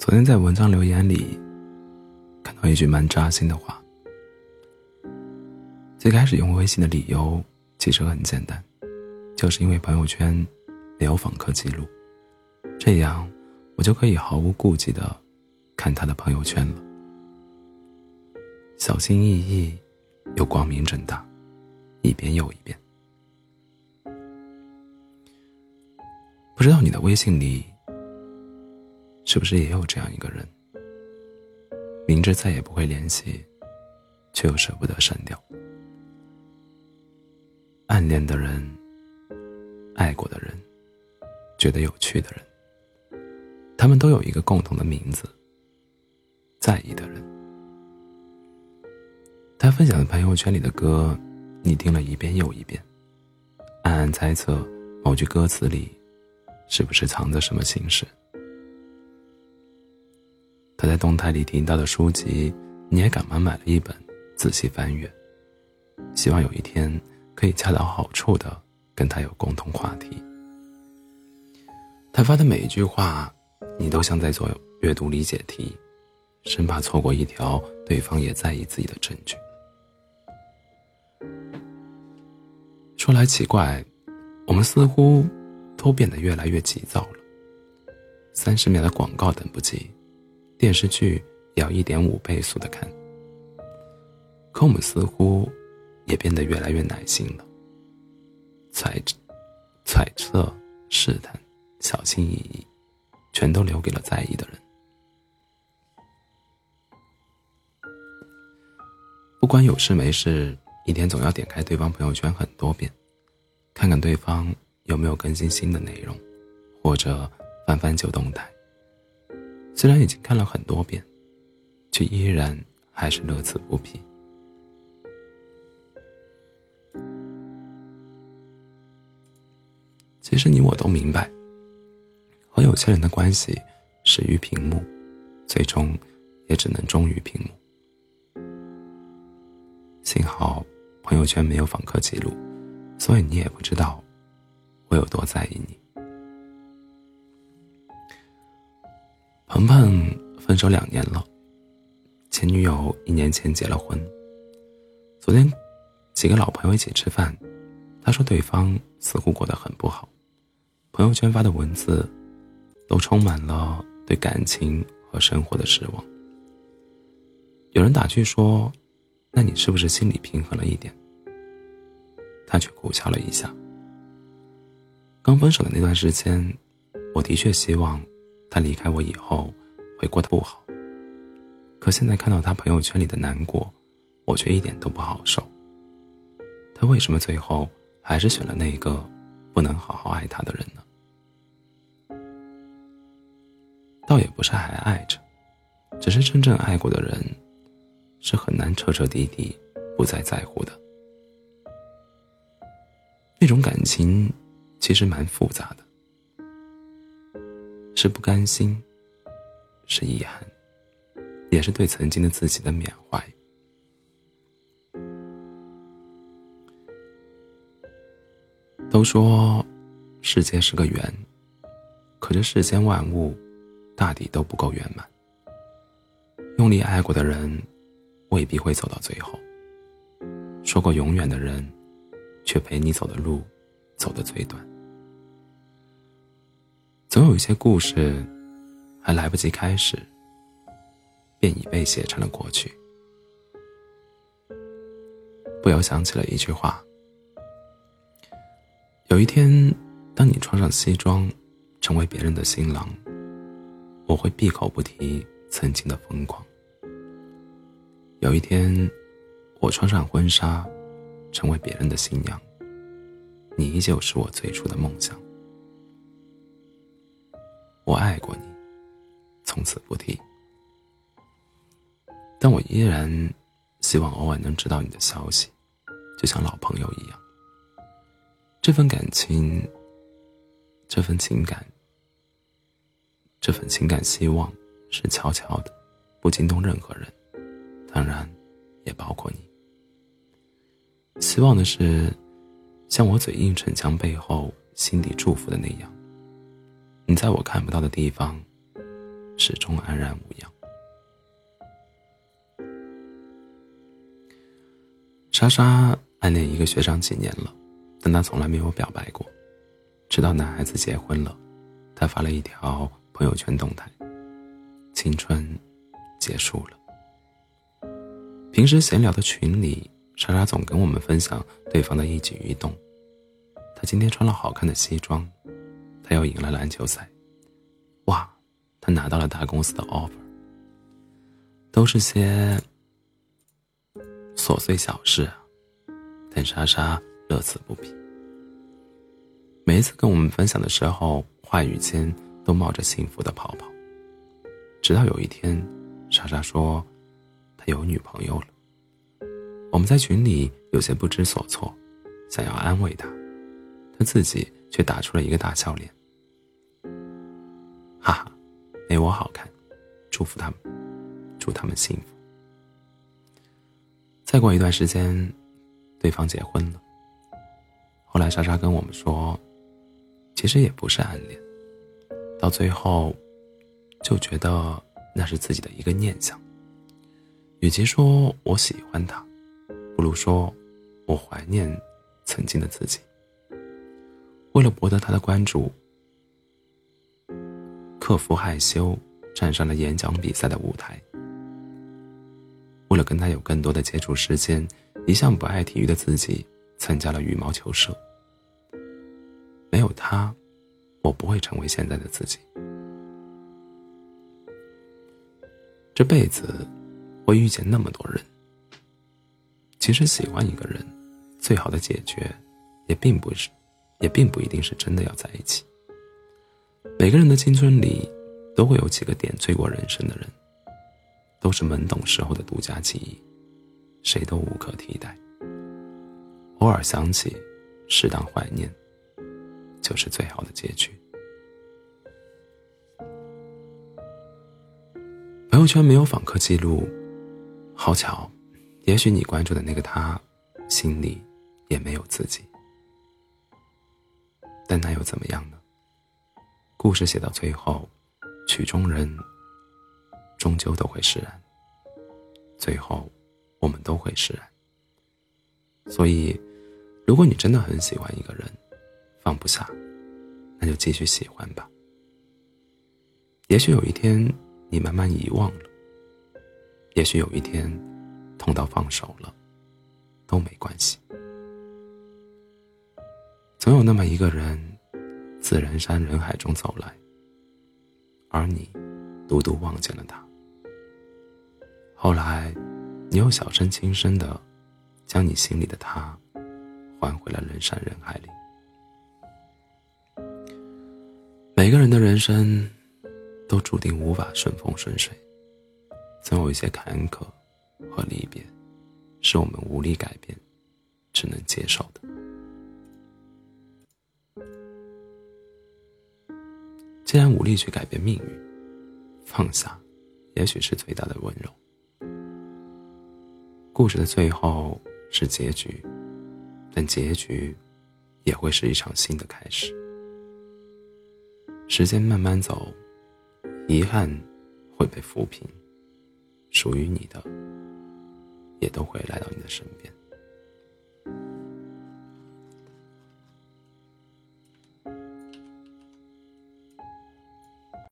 昨天在文章留言里看到一句蛮扎心的话。最开始用微信的理由其实很简单，就是因为朋友圈没有访客记录，这样我就可以毫无顾忌的看他的朋友圈了。小心翼翼又光明正大，一遍又一遍。不知道你的微信里。是不是也有这样一个人，明知再也不会联系，却又舍不得删掉？暗恋的人，爱过的人，觉得有趣的人，他们都有一个共同的名字——在意的人。他分享的朋友圈里的歌，你听了一遍又一遍，暗暗猜测某句歌词里，是不是藏着什么心事？他在动态里提到的书籍，你也赶忙买了一本，仔细翻阅，希望有一天可以恰到好处的跟他有共同话题。他发的每一句话，你都像在做阅读理解题，生怕错过一条对方也在意自己的证据。说来奇怪，我们似乎都变得越来越急躁了，三十秒的广告等不及。电视剧也要一点五倍速的看，可我们似乎也变得越来越耐心了。猜揣测、试探、小心翼翼，全都留给了在意的人。不管有事没事，一天总要点开对方朋友圈很多遍，看看对方有没有更新新的内容，或者翻翻旧动态。虽然已经看了很多遍，却依然还是乐此不疲。其实你我都明白，和有些人的关系始于屏幕，最终也只能终于屏幕。幸好朋友圈没有访客记录，所以你也不知道我有多在意你。鹏鹏分手两年了，前女友一年前结了婚。昨天，几个老朋友一起吃饭，他说对方似乎过得很不好，朋友圈发的文字，都充满了对感情和生活的失望。有人打趣说：“那你是不是心理平衡了一点？”他却苦笑了一下。刚分手的那段时间，我的确希望。他离开我以后，会过得不好。可现在看到他朋友圈里的难过，我却一点都不好受。他为什么最后还是选了那个不能好好爱他的人呢？倒也不是还爱着，只是真正爱过的人，是很难彻彻底底不再在乎的。那种感情，其实蛮复杂的。是不甘心，是遗憾，也是对曾经的自己的缅怀。都说世界是个圆，可这世间万物大抵都不够圆满。用力爱过的人，未必会走到最后；说过永远的人，却陪你走的路走得最短。总有一些故事，还来不及开始，便已被写成了过去。不由想起了一句话：有一天，当你穿上西装，成为别人的新郎，我会闭口不提曾经的疯狂；有一天，我穿上婚纱，成为别人的新娘，你依旧是我最初的梦想。我爱过你，从此不提。但我依然希望偶尔能知道你的消息，就像老朋友一样。这份感情，这份情感，这份情感希望是悄悄的，不惊动任何人，当然也包括你。希望的是，像我嘴硬逞强背后心底祝福的那样，你在我看不到的地方，始终安然无恙。莎莎暗恋一个学长几年了，但她从来没有表白过。直到男孩子结婚了，她发了一条朋友圈动态：“青春结束了。”平时闲聊的群里，莎莎总跟我们分享对方的一举一动。她今天穿了好看的西装，她又赢了篮球赛，哇，她拿到了大公司的 offer。都是些。琐碎小事，但莎莎乐此不疲。每一次跟我们分享的时候，话语间都冒着幸福的泡泡。直到有一天，莎莎说她有女朋友了。我们在群里有些不知所措，想要安慰她，她自己却打出了一个大笑脸。哈哈，没我好看，祝福他们，祝他们幸福。再过一段时间，对方结婚了。后来莎莎跟我们说，其实也不是暗恋，到最后就觉得那是自己的一个念想。与其说我喜欢他，不如说我怀念曾经的自己。为了博得他的关注，克服害羞，站上了演讲比赛的舞台。为了跟他有更多的接触时间，一向不爱体育的自己参加了羽毛球社。没有他，我不会成为现在的自己。这辈子会遇见那么多人，其实喜欢一个人，最好的解决，也并不是，也并不一定是真的要在一起。每个人的青春里，都会有几个点缀过人生的人。都是懵懂时候的独家记忆，谁都无可替代。偶尔想起，适当怀念，就是最好的结局。朋友圈没有访客记录，好巧，也许你关注的那个他，心里也没有自己。但那又怎么样呢？故事写到最后，曲中人。终究都会释然，最后，我们都会释然。所以，如果你真的很喜欢一个人，放不下，那就继续喜欢吧。也许有一天你慢慢遗忘了，也许有一天痛到放手了，都没关系。总有那么一个人，自人山人海中走来，而你独独望见了他。后来，你又小声轻声的，将你心里的他，还回了人山人海里。每个人的人生，都注定无法顺风顺水，总有一些坎坷和离别，是我们无力改变，只能接受的。既然无力去改变命运，放下，也许是最大的温柔。故事的最后是结局，但结局也会是一场新的开始。时间慢慢走，遗憾会被抚平，属于你的也都会来到你的身边。